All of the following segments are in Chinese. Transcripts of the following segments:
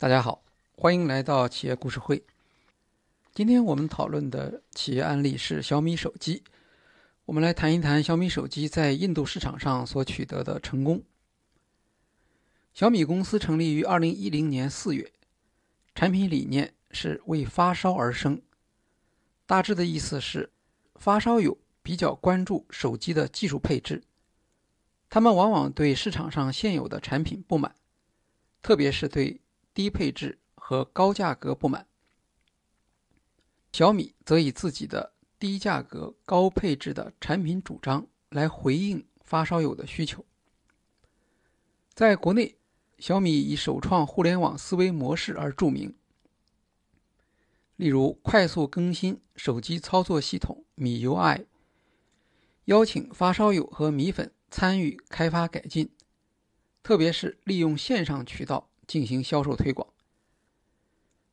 大家好，欢迎来到企业故事会。今天我们讨论的企业案例是小米手机。我们来谈一谈小米手机在印度市场上所取得的成功。小米公司成立于二零一零年四月，产品理念是为发烧而生。大致的意思是，发烧友比较关注手机的技术配置，他们往往对市场上现有的产品不满，特别是对。低配置和高价格不满，小米则以自己的低价格、高配置的产品主张来回应发烧友的需求。在国内，小米以首创互联网思维模式而著名，例如快速更新手机操作系统米 UI，邀请发烧友和米粉参与开发改进，特别是利用线上渠道。进行销售推广。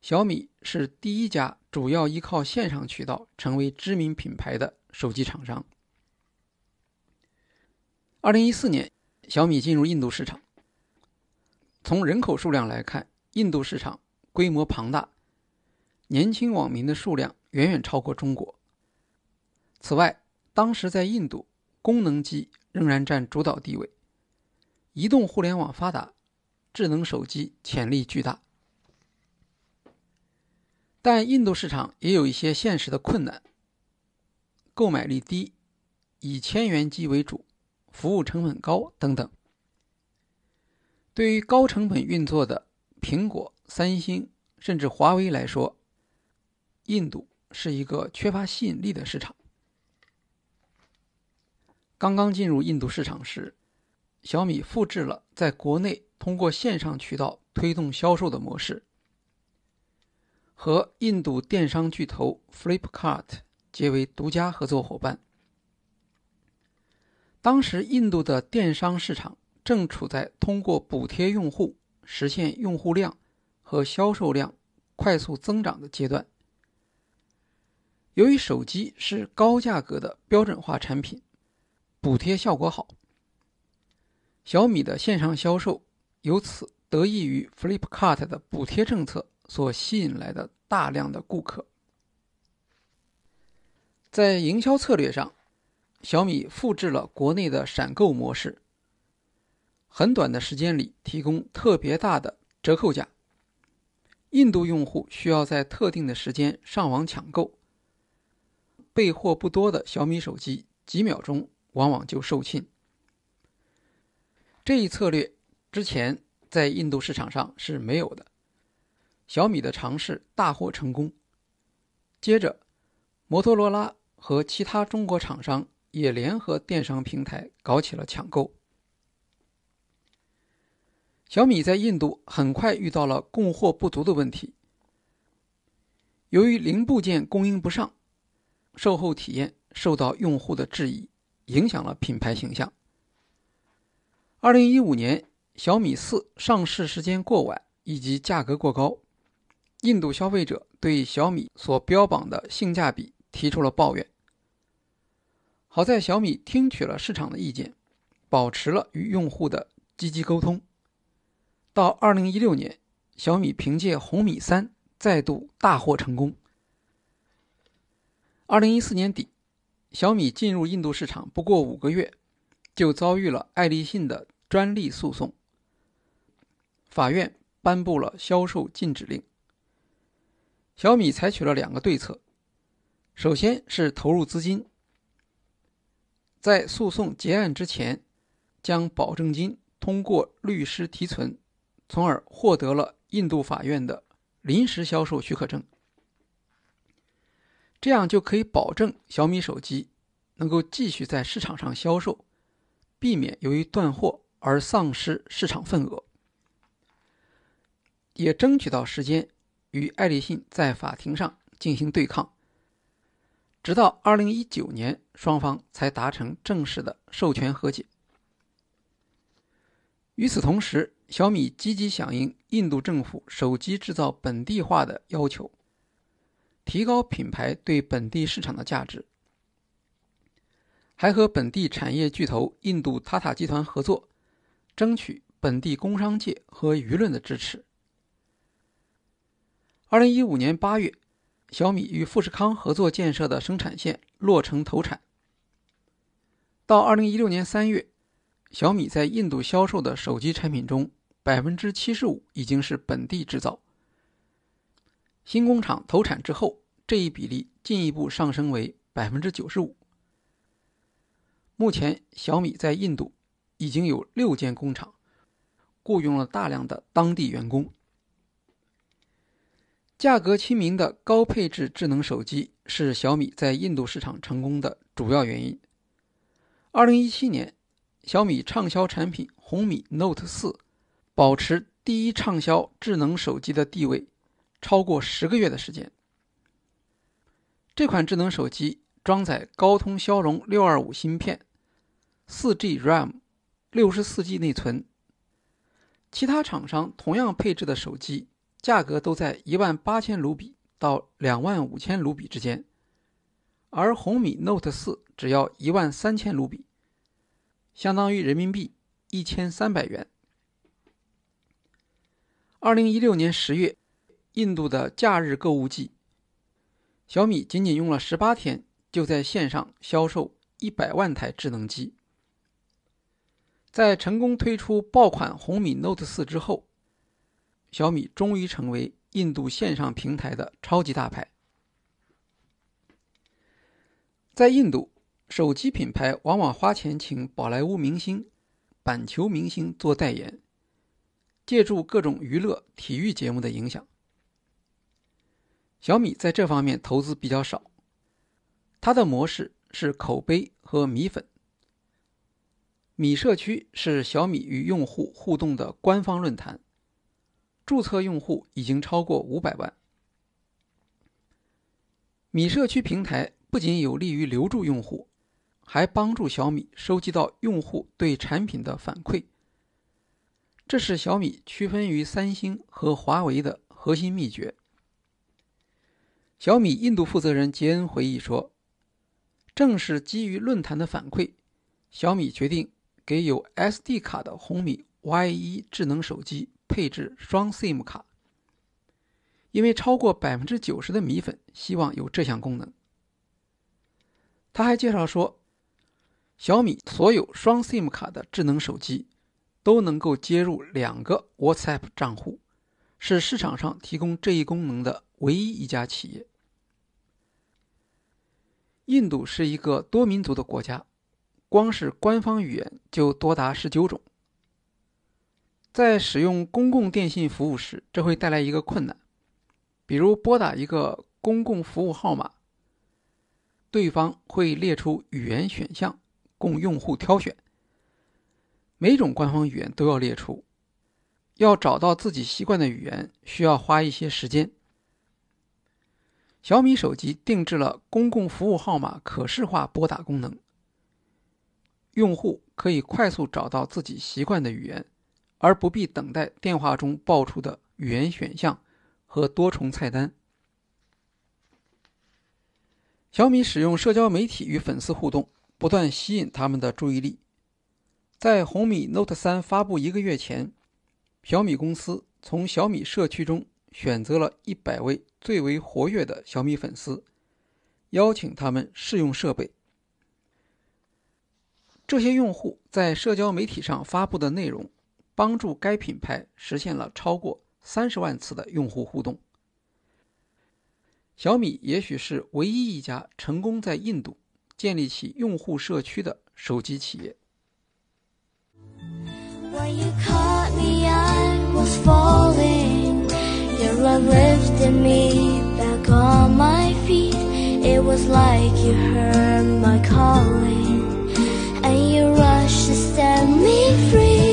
小米是第一家主要依靠线上渠道成为知名品牌的手机厂商。二零一四年，小米进入印度市场。从人口数量来看，印度市场规模庞大，年轻网民的数量远远超过中国。此外，当时在印度，功能机仍然占主导地位，移动互联网发达。智能手机潜力巨大，但印度市场也有一些现实的困难：购买力低、以千元机为主、服务成本高等等。对于高成本运作的苹果、三星甚至华为来说，印度是一个缺乏吸引力的市场。刚刚进入印度市场时，小米复制了在国内。通过线上渠道推动销售的模式，和印度电商巨头 Flipkart 结为独家合作伙伴。当时，印度的电商市场正处在通过补贴用户实现用户量和销售量快速增长的阶段。由于手机是高价格的标准化产品，补贴效果好，小米的线上销售。由此得益于 Flipkart 的补贴政策所吸引来的大量的顾客。在营销策略上，小米复制了国内的闪购模式，很短的时间里提供特别大的折扣价。印度用户需要在特定的时间上网抢购，备货不多的小米手机几秒钟往往就售罄。这一策略。之前在印度市场上是没有的，小米的尝试大获成功。接着，摩托罗拉和其他中国厂商也联合电商平台搞起了抢购。小米在印度很快遇到了供货不足的问题，由于零部件供应不上，售后体验受到用户的质疑，影响了品牌形象。二零一五年。小米四上市时间过晚以及价格过高，印度消费者对小米所标榜的性价比提出了抱怨。好在小米听取了市场的意见，保持了与用户的积极沟通。到二零一六年，小米凭借红米三再度大获成功。二零一四年底，小米进入印度市场不过五个月，就遭遇了爱立信的专利诉讼。法院颁布了销售禁止令。小米采取了两个对策，首先是投入资金，在诉讼结案之前，将保证金通过律师提存，从而获得了印度法院的临时销售许可证。这样就可以保证小米手机能够继续在市场上销售，避免由于断货而丧失市场份额。也争取到时间与爱立信在法庭上进行对抗，直到二零一九年，双方才达成正式的授权和解。与此同时，小米积极响应印度政府手机制造本地化的要求，提高品牌对本地市场的价值，还和本地产业巨头印度塔塔集团合作，争取本地工商界和舆论的支持。二零一五年八月，小米与富士康合作建设的生产线落成投产。到二零一六年三月，小米在印度销售的手机产品中，百分之七十五已经是本地制造。新工厂投产之后，这一比例进一步上升为百分之九十五。目前，小米在印度已经有六间工厂，雇佣了大量的当地员工。价格亲民的高配置智能手机是小米在印度市场成功的主要原因。二零一七年，小米畅销产品红米 Note 四保持第一畅销智能手机的地位。超过十个月的时间，这款智能手机装载高通骁龙六二五芯片，四 G RAM，六十四 G 内存。其他厂商同样配置的手机价格都在一万八千卢比到两万五千卢比之间，而红米 Note 四只要一万三千卢比，相当于人民币一千三百元。二零一六年十月。印度的假日购物季，小米仅仅用了十八天，就在线上销售一百万台智能机。在成功推出爆款红米 Note 四之后，小米终于成为印度线上平台的超级大牌。在印度，手机品牌往往花钱请宝莱坞明星、板球明星做代言，借助各种娱乐、体育节目的影响。小米在这方面投资比较少，它的模式是口碑和米粉。米社区是小米与用户互动的官方论坛，注册用户已经超过五百万。米社区平台不仅有利于留住用户，还帮助小米收集到用户对产品的反馈。这是小米区分于三星和华为的核心秘诀。小米印度负责人杰恩回忆说：“正是基于论坛的反馈，小米决定给有 SD 卡的红米 Y1 智能手机配置双 SIM 卡，因为超过百分之九十的米粉希望有这项功能。”他还介绍说，小米所有双 SIM 卡的智能手机都能够接入两个 WhatsApp 账户，是市场上提供这一功能的。唯一一家企业。印度是一个多民族的国家，光是官方语言就多达十九种。在使用公共电信服务时，这会带来一个困难，比如拨打一个公共服务号码，对方会列出语言选项供用户挑选，每种官方语言都要列出，要找到自己习惯的语言，需要花一些时间。小米手机定制了公共服务号码可视化拨打功能，用户可以快速找到自己习惯的语言，而不必等待电话中爆出的语言选项和多重菜单。小米使用社交媒体与粉丝互动，不断吸引他们的注意力。在红米 Note 3发布一个月前，小米公司从小米社区中。选择了一百位最为活跃的小米粉丝，邀请他们试用设备。这些用户在社交媒体上发布的内容，帮助该品牌实现了超过三十万次的用户互动。小米也许是唯一一家成功在印度建立起用户社区的手机企业。lifted me back on my feet. It was like you heard my calling, and you rushed to set me free.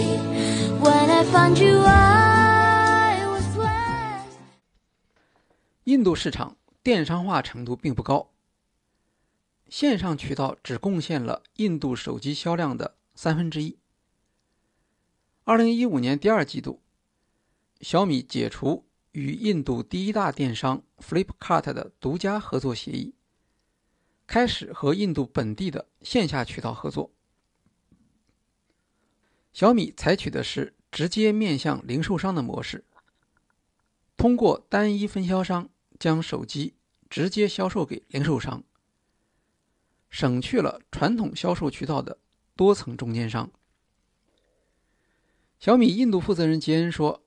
印度市场电商化程度并不高，线上渠道只贡献了印度手机销量的三分之一。二零一五年第二季度，小米解除。与印度第一大电商 Flipkart 的独家合作协议，开始和印度本地的线下渠道合作。小米采取的是直接面向零售商的模式，通过单一分销商将手机直接销售给零售商，省去了传统销售渠道的多层中间商。小米印度负责人杰恩说：“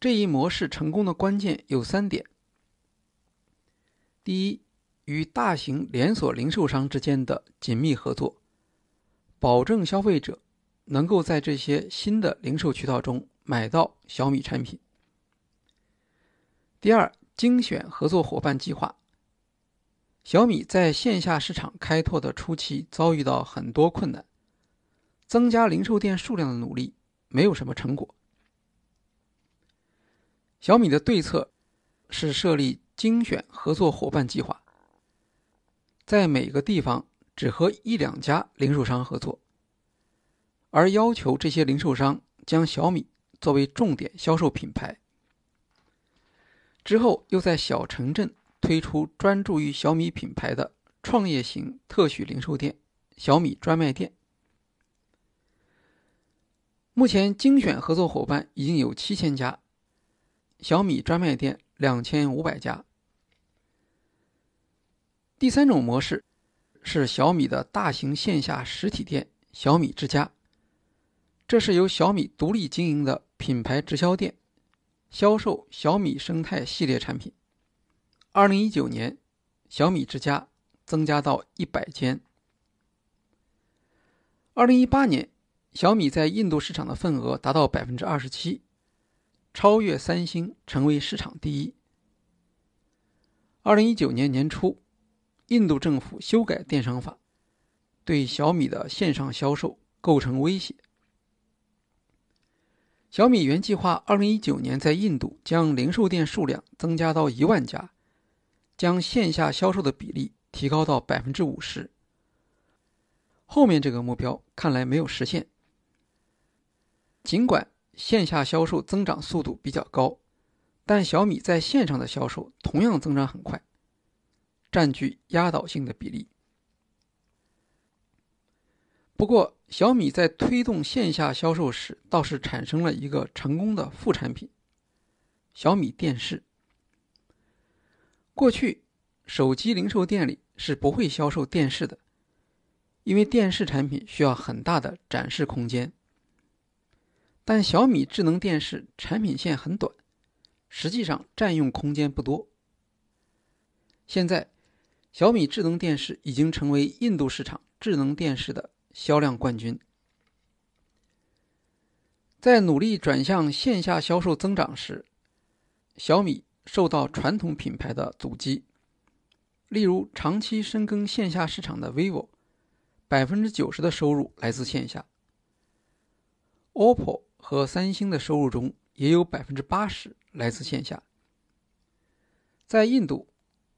这一模式成功的关键有三点。第一，与大型连锁零售商之间的紧密合作，保证消费者能够在这些新的零售渠道中买到小米产品。第二，精选合作伙伴计划。小米在线下市场开拓的初期遭遇到很多困难，增加零售店数量的努力。”没有什么成果。小米的对策是设立精选合作伙伴计划，在每个地方只和一两家零售商合作，而要求这些零售商将小米作为重点销售品牌。之后又在小城镇推出专注于小米品牌的创业型特许零售店——小米专卖店。目前精选合作伙伴已经有七千家，小米专卖店两千五百家。第三种模式是小米的大型线下实体店——小米之家，这是由小米独立经营的品牌直销店，销售小米生态系列产品。二零一九年，小米之家增加到一百间。二零一八年。小米在印度市场的份额达到百分之二十七，超越三星，成为市场第一。二零一九年年初，印度政府修改电商法，对小米的线上销售构成威胁。小米原计划二零一九年在印度将零售店数量增加到一万家，将线下销售的比例提高到百分之五十。后面这个目标看来没有实现。尽管线下销售增长速度比较高，但小米在线上的销售同样增长很快，占据压倒性的比例。不过，小米在推动线下销售时，倒是产生了一个成功的副产品——小米电视。过去，手机零售店里是不会销售电视的，因为电视产品需要很大的展示空间。但小米智能电视产品线很短，实际上占用空间不多。现在，小米智能电视已经成为印度市场智能电视的销量冠军。在努力转向线下销售增长时，小米受到传统品牌的阻击，例如长期深耕线下市场的 vivo，百分之九十的收入来自线下，OPPO。和三星的收入中也有百分之八十来自线下。在印度，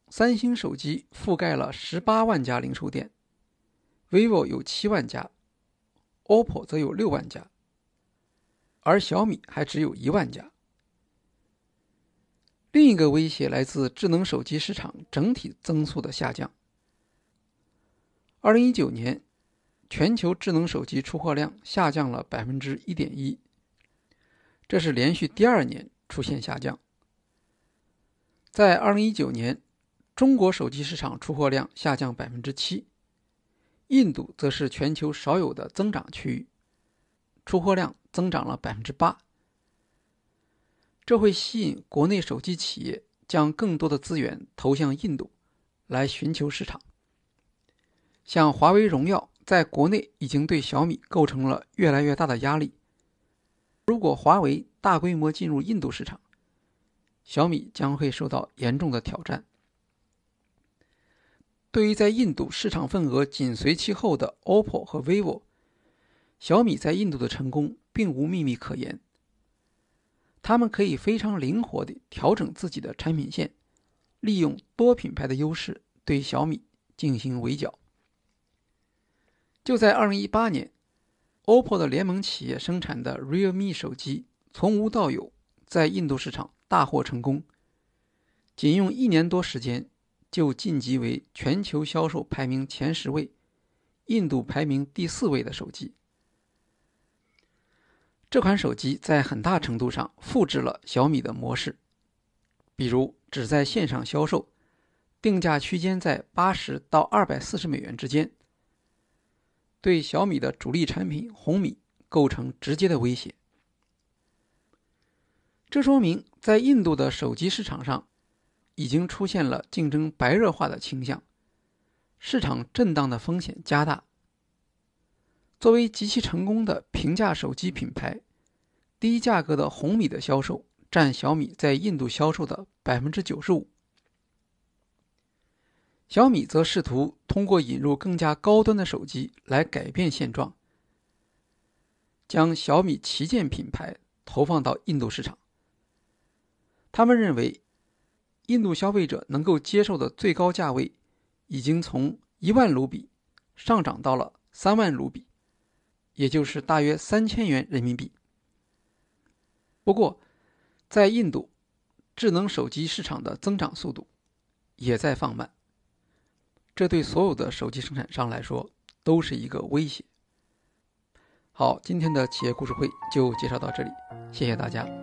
三星手机覆盖了十八万家零售店，vivo 有七万家，OPPO 则有六万家，而小米还只有一万家。另一个威胁来自智能手机市场整体增速的下降。二零一九年，全球智能手机出货量下降了百分之一点一。这是连续第二年出现下降。在二零一九年，中国手机市场出货量下降百分之七，印度则是全球少有的增长区域，出货量增长了百分之八。这会吸引国内手机企业将更多的资源投向印度，来寻求市场。像华为、荣耀在国内已经对小米构成了越来越大的压力。如果华为大规模进入印度市场，小米将会受到严重的挑战。对于在印度市场份额紧随其后的 OPPO 和 vivo，小米在印度的成功并无秘密可言。他们可以非常灵活地调整自己的产品线，利用多品牌的优势对小米进行围剿。就在2018年。OPPO 的联盟企业生产的 Realme 手机从无到有，在印度市场大获成功，仅用一年多时间就晋级为全球销售排名前十位，印度排名第四位的手机。这款手机在很大程度上复制了小米的模式，比如只在线上销售，定价区间在八十到二百四十美元之间，对小米的主力产品红米构成直接的威胁。这说明，在印度的手机市场上，已经出现了竞争白热化的倾向，市场震荡的风险加大。作为极其成功的平价手机品牌，低价格的红米的销售占小米在印度销售的百分之九十五。小米则试图通过引入更加高端的手机来改变现状，将小米旗舰品牌投放到印度市场。他们认为，印度消费者能够接受的最高价位已经从一万卢比上涨到了三万卢比。也就是大约三千元人民币。不过，在印度，智能手机市场的增长速度也在放慢，这对所有的手机生产商来说都是一个威胁。好，今天的企业故事会就介绍到这里，谢谢大家。